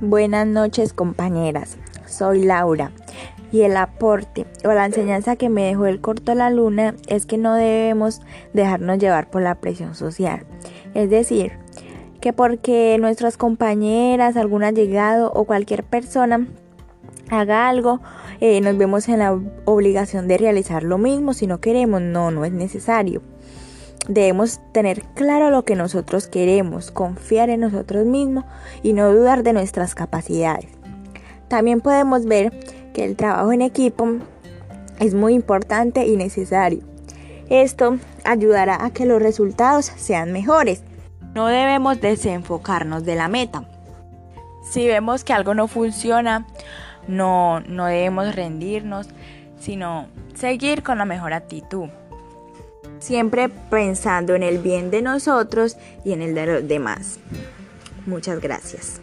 Buenas noches compañeras, soy Laura y el aporte o la enseñanza que me dejó el corto la luna es que no debemos dejarnos llevar por la presión social. Es decir, que porque nuestras compañeras, algún llegado o cualquier persona haga algo, eh, nos vemos en la obligación de realizar lo mismo si no queremos. No, no es necesario. Debemos tener claro lo que nosotros queremos, confiar en nosotros mismos y no dudar de nuestras capacidades. También podemos ver que el trabajo en equipo es muy importante y necesario. Esto ayudará a que los resultados sean mejores. No debemos desenfocarnos de la meta. Si vemos que algo no funciona, no, no debemos rendirnos, sino seguir con la mejor actitud siempre pensando en el bien de nosotros y en el de los demás. Muchas gracias.